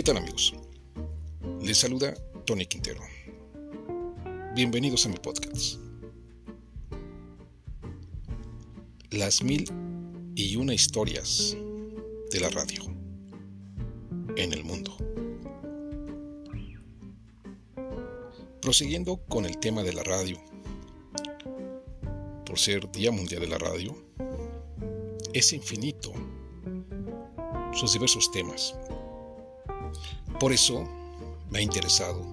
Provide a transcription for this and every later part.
¿Qué tal amigos? Les saluda Tony Quintero. Bienvenidos a mi podcast. Las mil y una historias de la radio en el mundo. Prosiguiendo con el tema de la radio, por ser Día Mundial de la Radio, es infinito sus diversos temas. Por eso me ha interesado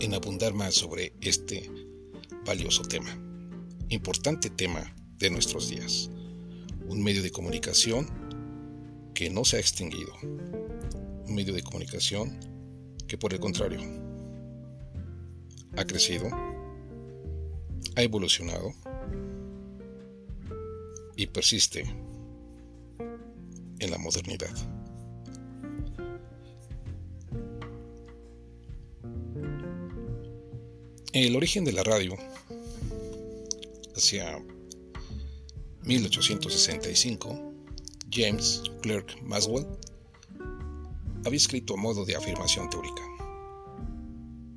en abundar más sobre este valioso tema, importante tema de nuestros días, un medio de comunicación que no se ha extinguido, un medio de comunicación que por el contrario ha crecido, ha evolucionado y persiste en la modernidad. El origen de la radio, hacia 1865, James Clerk Maxwell había escrito a modo de afirmación teórica.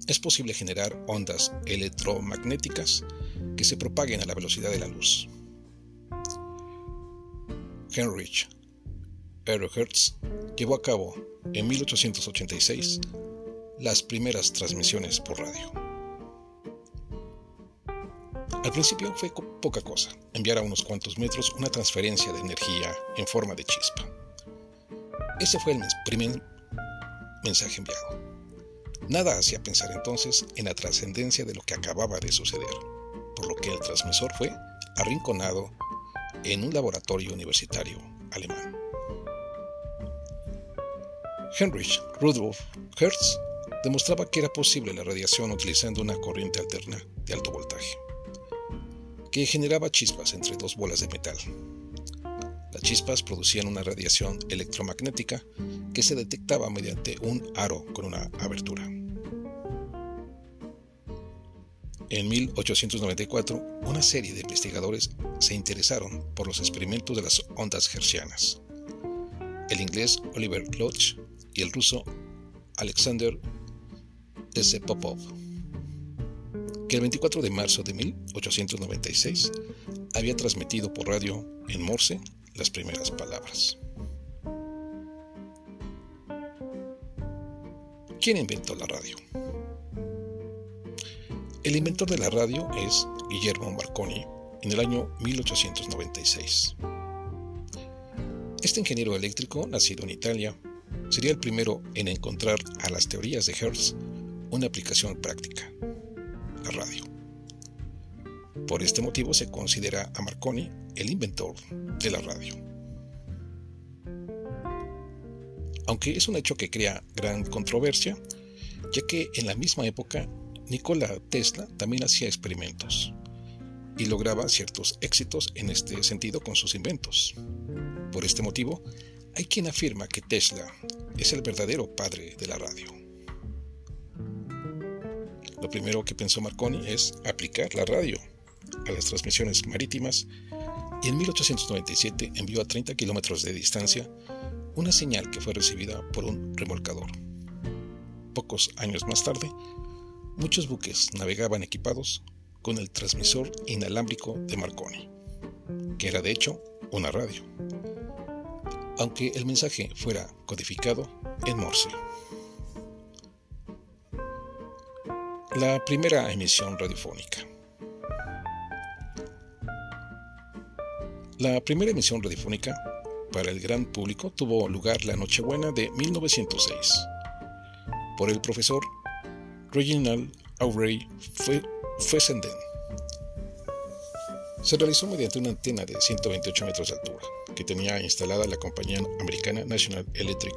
Es posible generar ondas electromagnéticas que se propaguen a la velocidad de la luz. Heinrich Hertz llevó a cabo en 1886 las primeras transmisiones por radio. Al principio fue poca cosa enviar a unos cuantos metros una transferencia de energía en forma de chispa. Ese fue el primer mensaje enviado. Nada hacía pensar entonces en la trascendencia de lo que acababa de suceder, por lo que el transmisor fue arrinconado en un laboratorio universitario alemán. Heinrich Rudolf Hertz demostraba que era posible la radiación utilizando una corriente alterna de alto voltaje, que generaba chispas entre dos bolas de metal. Las chispas producían una radiación electromagnética que se detectaba mediante un aro con una abertura. En 1894, una serie de investigadores se interesaron por los experimentos de las ondas hertzianas. El inglés Oliver Lodge y el ruso Alexander S. Popov, que el 24 de marzo de 1896 había transmitido por radio en Morse las primeras palabras. ¿Quién inventó la radio? El inventor de la radio es Guillermo Marconi en el año 1896. Este ingeniero eléctrico, nacido en Italia, sería el primero en encontrar a las teorías de Hertz una aplicación práctica, radio. Por este motivo se considera a Marconi el inventor de la radio. Aunque es un hecho que crea gran controversia, ya que en la misma época Nikola Tesla también hacía experimentos y lograba ciertos éxitos en este sentido con sus inventos. Por este motivo, hay quien afirma que Tesla es el verdadero padre de la radio. Lo primero que pensó Marconi es aplicar la radio a las transmisiones marítimas y en 1897 envió a 30 kilómetros de distancia una señal que fue recibida por un remolcador. Pocos años más tarde, muchos buques navegaban equipados con el transmisor inalámbrico de Marconi, que era de hecho una radio aunque el mensaje fuera codificado en Morse. La primera emisión radiofónica. La primera emisión radiofónica para el gran público tuvo lugar la Nochebuena de 1906 por el profesor Reginald Aubrey Fessenden se realizó mediante una antena de 128 metros de altura que tenía instalada la compañía americana National Electric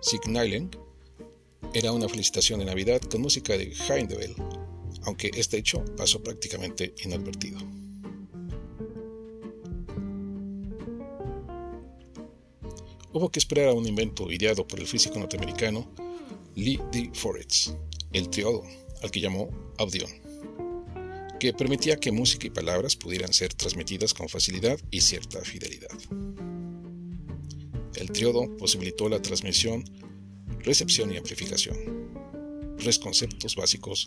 Signaling. Era una felicitación de Navidad con música de Hindebel, aunque este hecho pasó prácticamente inadvertido. Hubo que esperar a un invento ideado por el físico norteamericano Lee D. Forrest, el triodo, al que llamó Audion que permitía que música y palabras pudieran ser transmitidas con facilidad y cierta fidelidad. El triodo posibilitó la transmisión recepción y amplificación. Tres conceptos básicos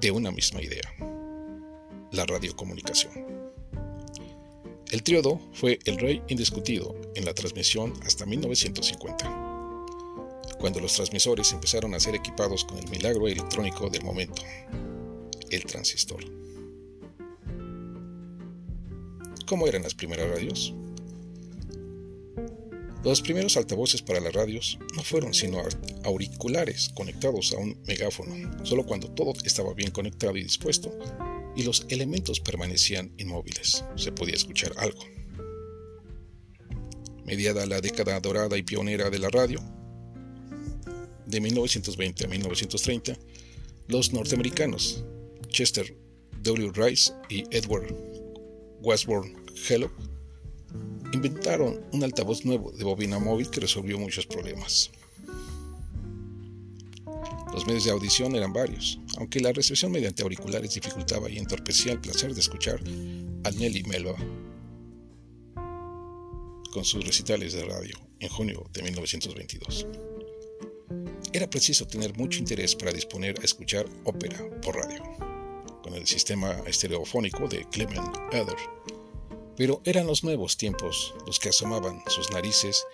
de una misma idea. La radiocomunicación. El triodo fue el rey indiscutido en la transmisión hasta 1950, cuando los transmisores empezaron a ser equipados con el milagro electrónico del momento, el transistor. ¿Cómo eran las primeras radios? Los primeros altavoces para las radios no fueron sino auriculares conectados a un megáfono, solo cuando todo estaba bien conectado y dispuesto y los elementos permanecían inmóviles, se podía escuchar algo. Mediada la década dorada y pionera de la radio, de 1920 a 1930, los norteamericanos Chester W. Rice y Edward Westbourne Hello inventaron un altavoz nuevo de bobina móvil que resolvió muchos problemas. Los medios de audición eran varios, aunque la recepción mediante auriculares dificultaba y entorpecía el placer de escuchar a Nelly Melba con sus recitales de radio en junio de 1922. Era preciso tener mucho interés para disponer a escuchar ópera por radio, con el sistema estereofónico de Clement Eder pero eran los nuevos tiempos los que asomaban sus narices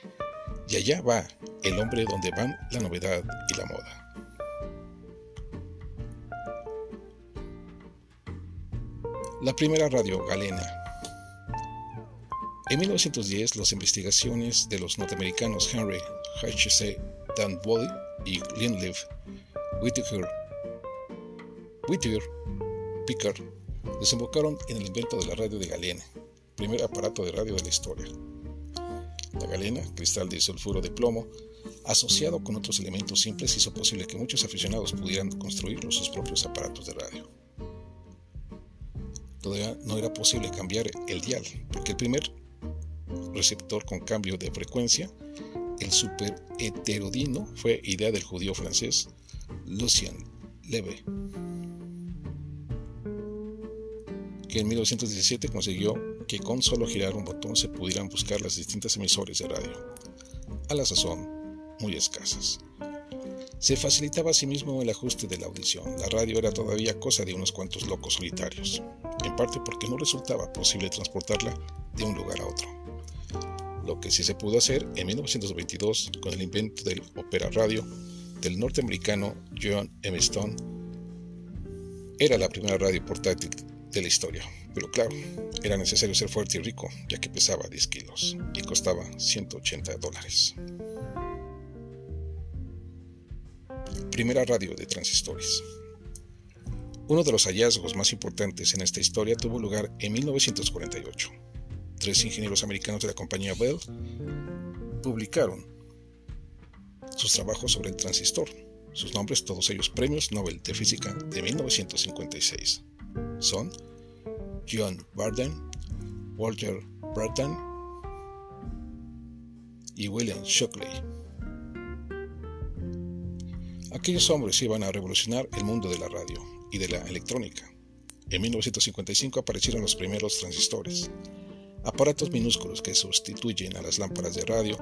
y allá va el hombre donde van la novedad y la moda. La primera radio galena. En 1910, las investigaciones de los norteamericanos Henry H.C. Dunwoody y Linleaf Whittaker, Whittaker Pickard desembocaron en el invento de la radio de galena primer aparato de radio de la historia. La galena, cristal de sulfuro de plomo, asociado con otros elementos simples, hizo posible que muchos aficionados pudieran construir sus propios aparatos de radio. Todavía no era posible cambiar el dial, porque el primer receptor con cambio de frecuencia, el super heterodino, fue idea del judío francés Lucien Leve, que en 1917 consiguió que con solo girar un botón se pudieran buscar las distintas emisores de radio, a la sazón muy escasas. Se facilitaba asimismo el ajuste de la audición. La radio era todavía cosa de unos cuantos locos solitarios, en parte porque no resultaba posible transportarla de un lugar a otro. Lo que sí se pudo hacer en 1922 con el invento del Opera Radio del norteamericano John M. Stone era la primera radio portátil de la historia. Pero claro, era necesario ser fuerte y rico, ya que pesaba 10 kilos y costaba 180 dólares. Primera radio de transistores. Uno de los hallazgos más importantes en esta historia tuvo lugar en 1948. Tres ingenieros americanos de la compañía Bell publicaron sus trabajos sobre el transistor. Sus nombres, todos ellos premios Nobel de Física de 1956. Son John Barden, Walter Bratton y William Shockley. Aquellos hombres iban a revolucionar el mundo de la radio y de la electrónica. En 1955 aparecieron los primeros transistores, aparatos minúsculos que sustituyen a las lámparas de radio,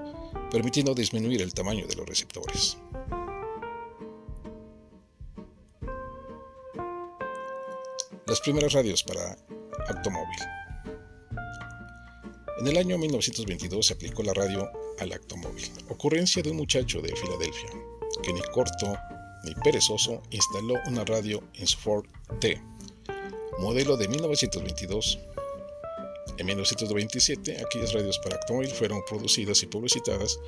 permitiendo disminuir el tamaño de los receptores. Las primeras radios para automóvil. En el año 1922 se aplicó la radio al automóvil, ocurrencia de un muchacho de Filadelfia, que ni corto ni perezoso instaló una radio en su Ford T, modelo de 1922. En 1927, aquellas radios para automóvil fueron producidas y publicitadas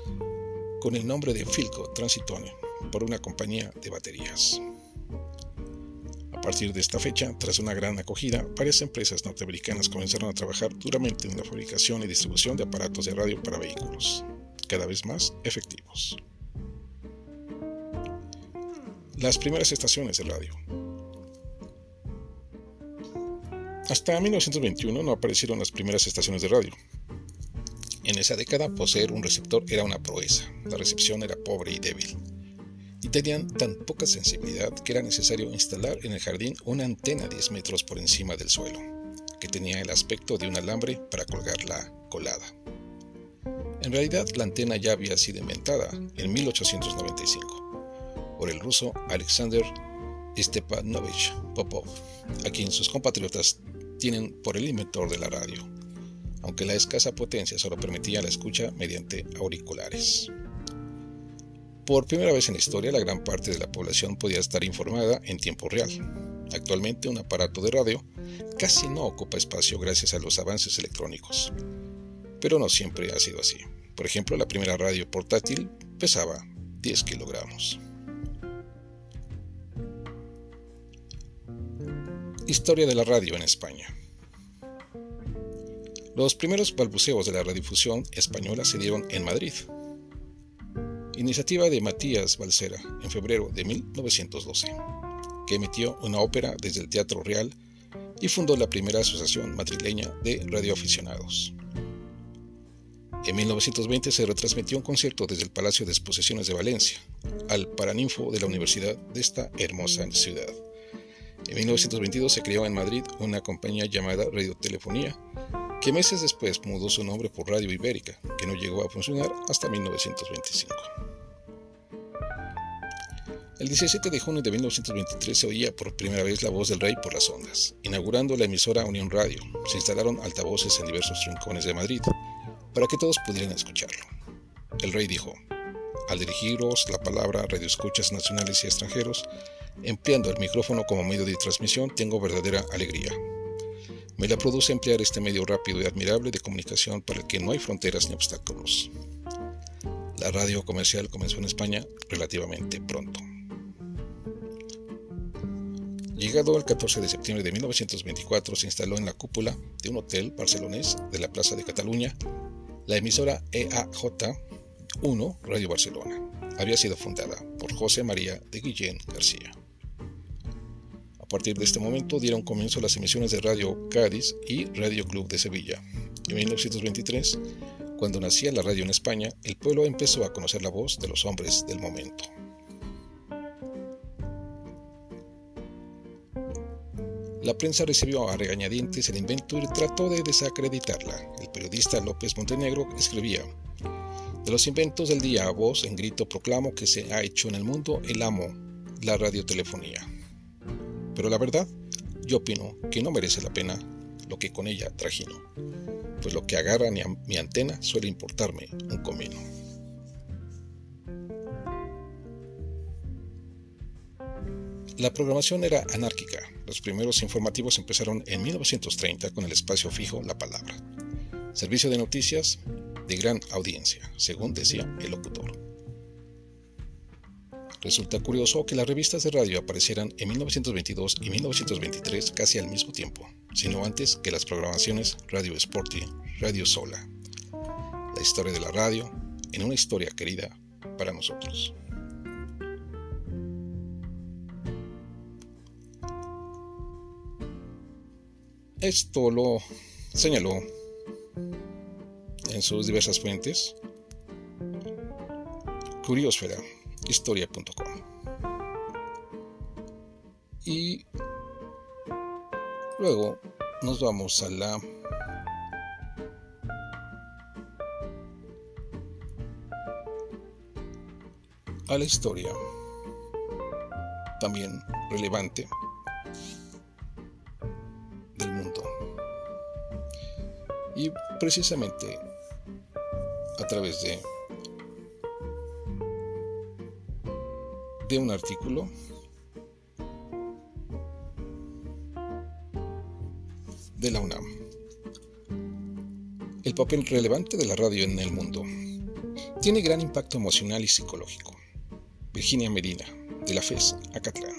con el nombre de Filco Transitone por una compañía de baterías. A partir de esta fecha, tras una gran acogida, varias empresas norteamericanas comenzaron a trabajar duramente en la fabricación y distribución de aparatos de radio para vehículos, cada vez más efectivos. Las primeras estaciones de radio. Hasta 1921 no aparecieron las primeras estaciones de radio. En esa década poseer un receptor era una proeza, la recepción era pobre y débil y tenían tan poca sensibilidad que era necesario instalar en el jardín una antena 10 metros por encima del suelo, que tenía el aspecto de un alambre para colgarla colada. En realidad, la antena ya había sido inventada en 1895 por el ruso Alexander Stepanovich Popov, a quien sus compatriotas tienen por el inventor de la radio, aunque la escasa potencia solo permitía la escucha mediante auriculares. Por primera vez en la historia, la gran parte de la población podía estar informada en tiempo real. Actualmente, un aparato de radio casi no ocupa espacio gracias a los avances electrónicos. Pero no siempre ha sido así. Por ejemplo, la primera radio portátil pesaba 10 kilogramos. Historia de la radio en España. Los primeros balbuceos de la radiodifusión española se dieron en Madrid. Iniciativa de Matías Balsera en febrero de 1912, que emitió una ópera desde el Teatro Real y fundó la primera asociación madrileña de radioaficionados. En 1920 se retransmitió un concierto desde el Palacio de Exposiciones de Valencia al Paraninfo de la Universidad de esta hermosa ciudad. En 1922 se creó en Madrid una compañía llamada Radiotelefonía que meses después mudó su nombre por Radio Ibérica, que no llegó a funcionar hasta 1925. El 17 de junio de 1923 se oía por primera vez la voz del rey por las ondas. Inaugurando la emisora Unión Radio, se instalaron altavoces en diversos rincones de Madrid para que todos pudieran escucharlo. El rey dijo, al dirigiros la palabra radioescuchas nacionales y extranjeros, empleando el micrófono como medio de transmisión, tengo verdadera alegría, me la produce emplear este medio rápido y admirable de comunicación para el que no hay fronteras ni obstáculos. La radio comercial comenzó en España relativamente pronto. Llegado el 14 de septiembre de 1924 se instaló en la cúpula de un hotel barcelonés de la Plaza de Cataluña la emisora EAJ1 Radio Barcelona. Había sido fundada por José María de Guillén García. A partir de este momento dieron comienzo las emisiones de Radio Cádiz y Radio Club de Sevilla. En 1923, cuando nacía la radio en España, el pueblo empezó a conocer la voz de los hombres del momento. La prensa recibió a regañadientes el invento y trató de desacreditarla. El periodista López Montenegro escribía, de los inventos del día a voz en grito proclamo que se ha hecho en el mundo el amo, la radiotelefonía. Pero la verdad, yo opino que no merece la pena lo que con ella trajino, pues lo que agarra mi, antena suele importarme un comino. La programación era anárquica. Los primeros informativos empezaron en 1930 con el espacio fijo La Palabra, servicio de noticias de gran audiencia, según decía el locutor. Resulta curioso que las revistas de radio aparecieran en 1922 y 1923 casi al mismo tiempo, sino antes que las programaciones Radio Sporting, Radio Sola. La historia de la radio en una historia querida para nosotros. Esto lo señaló en sus diversas fuentes Curiosfera historia.com. Y luego nos vamos a la a la historia también relevante Y precisamente a través de de un artículo de la UNAM. El papel relevante de la radio en el mundo tiene gran impacto emocional y psicológico. Virginia Medina, de la FES, Acatlán.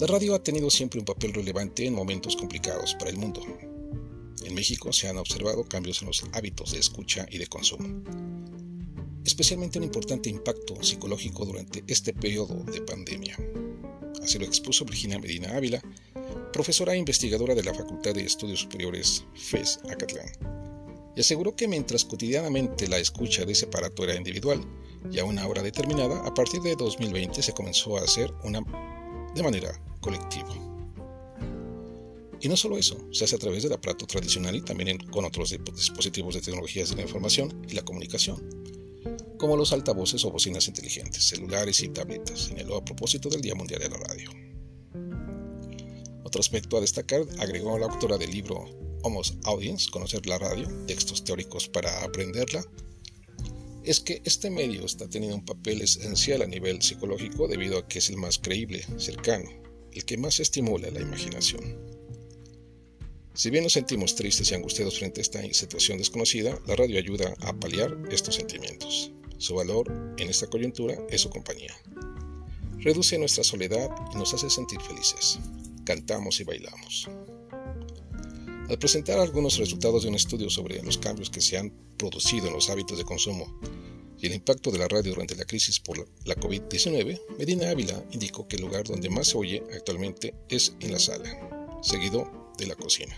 La radio ha tenido siempre un papel relevante en momentos complicados para el mundo. México se han observado cambios en los hábitos de escucha y de consumo especialmente un importante impacto psicológico durante este periodo de pandemia. Así lo expuso Virginia Medina Ávila, profesora e investigadora de la Facultad de Estudios Superiores FES Acatlán, y aseguró que mientras cotidianamente la escucha de ese aparato era individual y a una hora determinada, a partir de 2020 se comenzó a hacer una de manera colectiva. Y no solo eso, se hace a través del aparato tradicional y también con otros dispositivos de tecnologías de la información y la comunicación, como los altavoces o bocinas inteligentes, celulares y tabletas, señaló a propósito del Día Mundial de la Radio. Otro aspecto a destacar, agregó la autora del libro Homos Audience, Conocer la Radio, textos teóricos para aprenderla, es que este medio está teniendo un papel esencial a nivel psicológico debido a que es el más creíble, cercano, el que más estimula la imaginación. Si bien nos sentimos tristes y angustiados frente a esta situación desconocida, la radio ayuda a paliar estos sentimientos. Su valor en esta coyuntura es su compañía. Reduce nuestra soledad y nos hace sentir felices. Cantamos y bailamos. Al presentar algunos resultados de un estudio sobre los cambios que se han producido en los hábitos de consumo y el impacto de la radio durante la crisis por la COVID-19, Medina Ávila indicó que el lugar donde más se oye actualmente es en la sala, seguido de la cocina.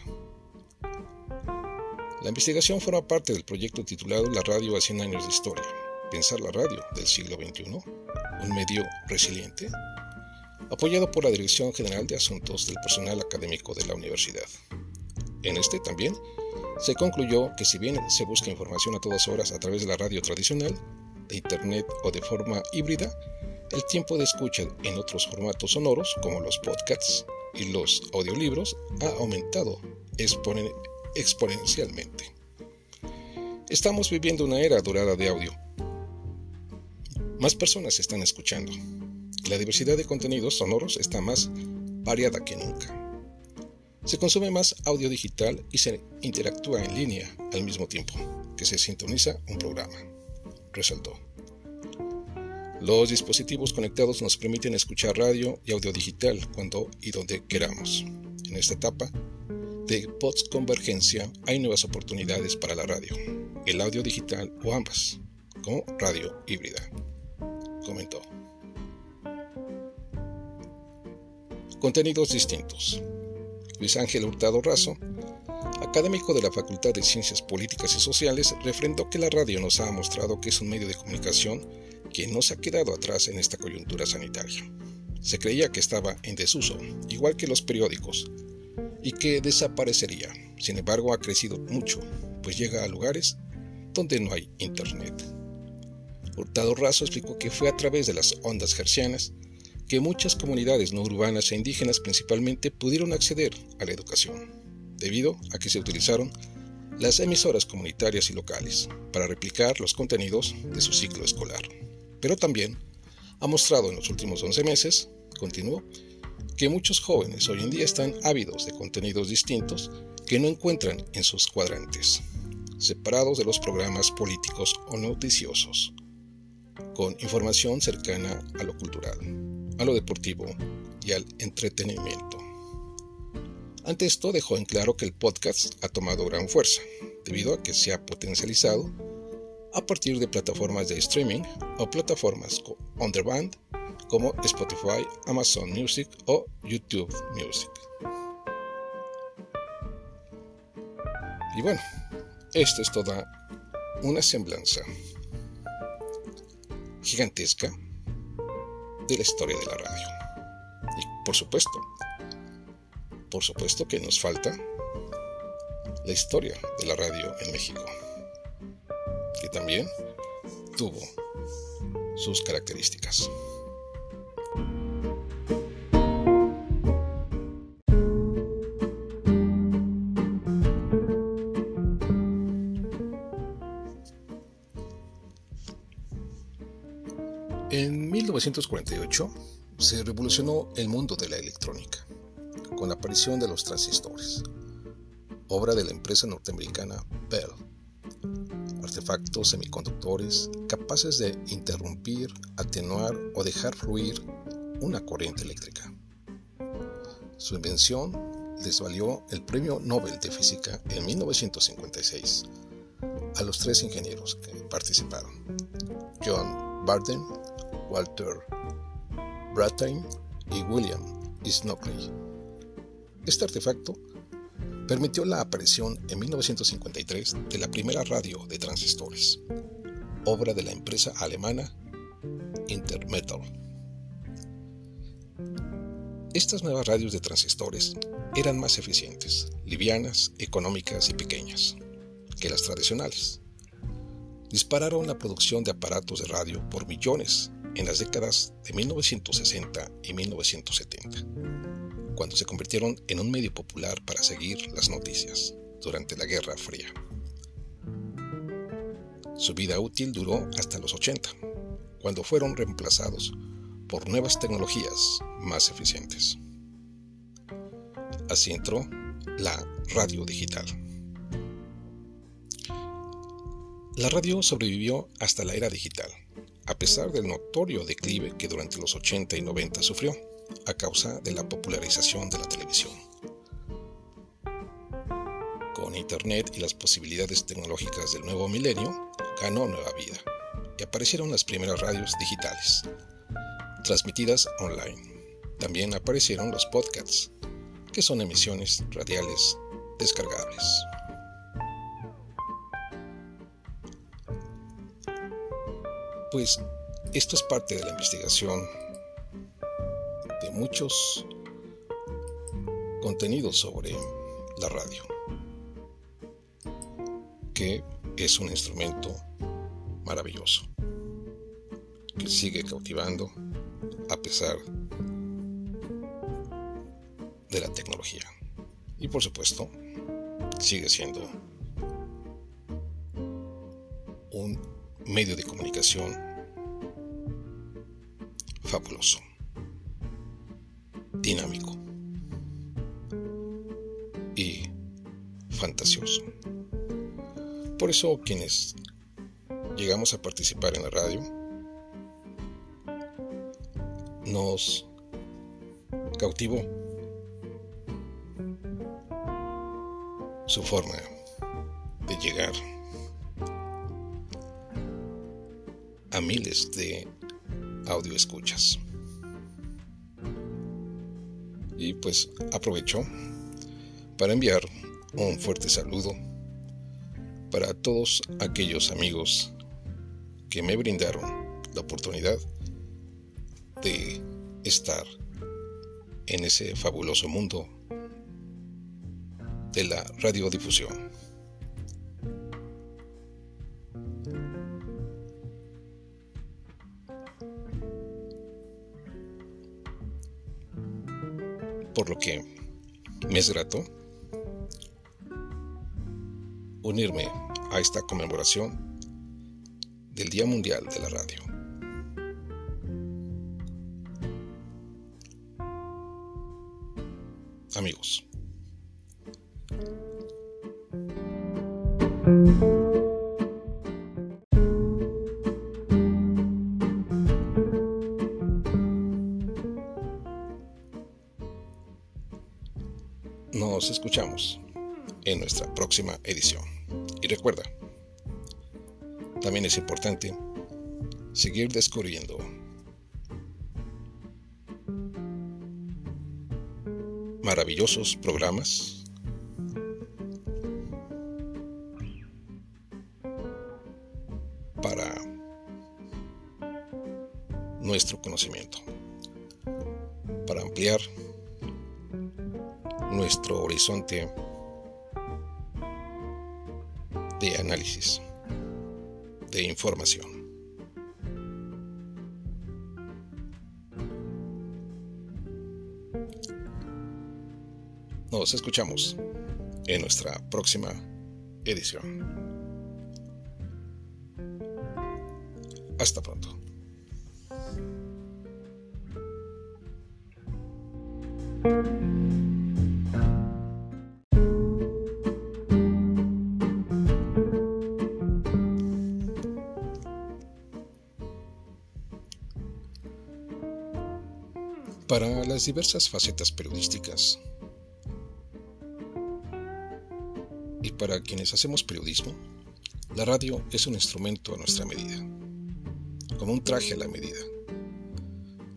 La investigación forma parte del proyecto titulado La radio a 100 años de historia, pensar la radio del siglo XXI, un medio resiliente, apoyado por la Dirección General de Asuntos del Personal Académico de la Universidad. En este también se concluyó que si bien se busca información a todas horas a través de la radio tradicional, de Internet o de forma híbrida, el tiempo de escucha en otros formatos sonoros como los podcasts y los audiolibros ha aumentado exponencialmente. Estamos viviendo una era dorada de audio. Más personas están escuchando. La diversidad de contenidos sonoros está más variada que nunca. Se consume más audio digital y se interactúa en línea al mismo tiempo que se sintoniza un programa, resaltó. Los dispositivos conectados nos permiten escuchar radio y audio digital cuando y donde queramos. En esta etapa de post-convergencia hay nuevas oportunidades para la radio, el audio digital o ambas, como radio híbrida, comentó. Contenidos distintos. Luis Ángel Hurtado Razo, académico de la Facultad de Ciencias Políticas y Sociales, refrendó que la radio nos ha mostrado que es un medio de comunicación que no se ha quedado atrás en esta coyuntura sanitaria. Se creía que estaba en desuso, igual que los periódicos, y que desaparecería. Sin embargo, ha crecido mucho, pues llega a lugares donde no hay internet. Hurtado Razo explicó que fue a través de las ondas hercianas que muchas comunidades no urbanas e indígenas principalmente pudieron acceder a la educación, debido a que se utilizaron las emisoras comunitarias y locales para replicar los contenidos de su ciclo escolar. Pero también ha mostrado en los últimos 11 meses, continuó, que muchos jóvenes hoy en día están ávidos de contenidos distintos que no encuentran en sus cuadrantes, separados de los programas políticos o noticiosos, con información cercana a lo cultural a lo deportivo y al entretenimiento. Ante esto dejó en claro que el podcast ha tomado gran fuerza, debido a que se ha potencializado a partir de plataformas de streaming o plataformas on demand como Spotify, Amazon Music o YouTube Music. Y bueno, esto es toda una semblanza gigantesca de la historia de la radio. Y por supuesto, por supuesto que nos falta la historia de la radio en México, también tuvo sus características. En 1948 se revolucionó el mundo de la electrónica con la aparición de los transistores, obra de la empresa norteamericana Bell. Semiconductores capaces de interrumpir, atenuar o dejar fluir una corriente eléctrica. Su invención les valió el Premio Nobel de Física en 1956 a los tres ingenieros que participaron, John Barden, Walter Brattain y William Snockley. Este artefacto permitió la aparición en 1953 de la primera radio de transistores, obra de la empresa alemana Intermetal. Estas nuevas radios de transistores eran más eficientes, livianas, económicas y pequeñas que las tradicionales. Dispararon la producción de aparatos de radio por millones en las décadas de 1960 y 1970, cuando se convirtieron en un medio popular para seguir las noticias durante la Guerra Fría. Su vida útil duró hasta los 80, cuando fueron reemplazados por nuevas tecnologías más eficientes. Así entró la radio digital. La radio sobrevivió hasta la era digital, a pesar del notorio declive que durante los 80 y 90 sufrió a causa de la popularización de la televisión. Con Internet y las posibilidades tecnológicas del nuevo milenio, ganó nueva vida y aparecieron las primeras radios digitales, transmitidas online. También aparecieron los podcasts, que son emisiones radiales descargables. Pues esto es parte de la investigación de muchos contenidos sobre la radio, que es un instrumento maravilloso, que sigue cautivando a pesar de la tecnología. Y por supuesto, sigue siendo un medio de comunicación fabuloso, dinámico y fantasioso. Por eso quienes llegamos a participar en la radio nos cautivó su forma de llegar a miles de audio escuchas. Y pues aprovecho para enviar un fuerte saludo para todos aquellos amigos que me brindaron la oportunidad de estar en ese fabuloso mundo de la radiodifusión. Es grato unirme a esta conmemoración del Día Mundial de la Radio. Amigos. Escuchamos en nuestra próxima edición. Y recuerda, también es importante seguir descubriendo. Maravillosos programas. Para nuestro conocimiento, para ampliar nuestro horizonte de análisis, de información. Nos escuchamos en nuestra próxima edición. Hasta pronto. Para las diversas facetas periodísticas y para quienes hacemos periodismo, la radio es un instrumento a nuestra medida, como un traje a la medida.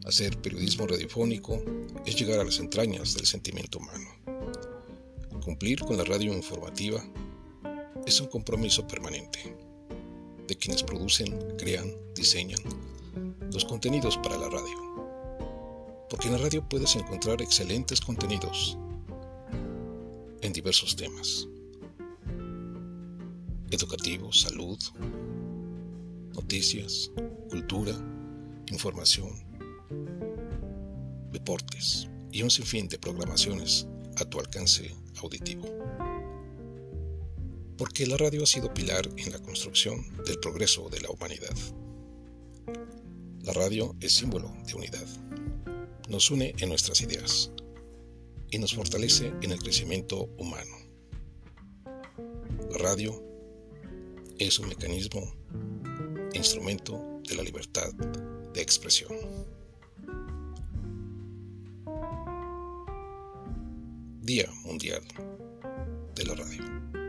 Hacer periodismo radiofónico es llegar a las entrañas del sentimiento humano. Cumplir con la radio informativa es un compromiso permanente de quienes producen, crean, diseñan los contenidos para la radio en la radio puedes encontrar excelentes contenidos en diversos temas. Educativos, salud, noticias, cultura, información, deportes y un sinfín de programaciones a tu alcance auditivo. Porque la radio ha sido pilar en la construcción del progreso de la humanidad. La radio es símbolo de unidad nos une en nuestras ideas y nos fortalece en el crecimiento humano. La radio es un mecanismo, instrumento de la libertad de expresión. Día Mundial de la Radio.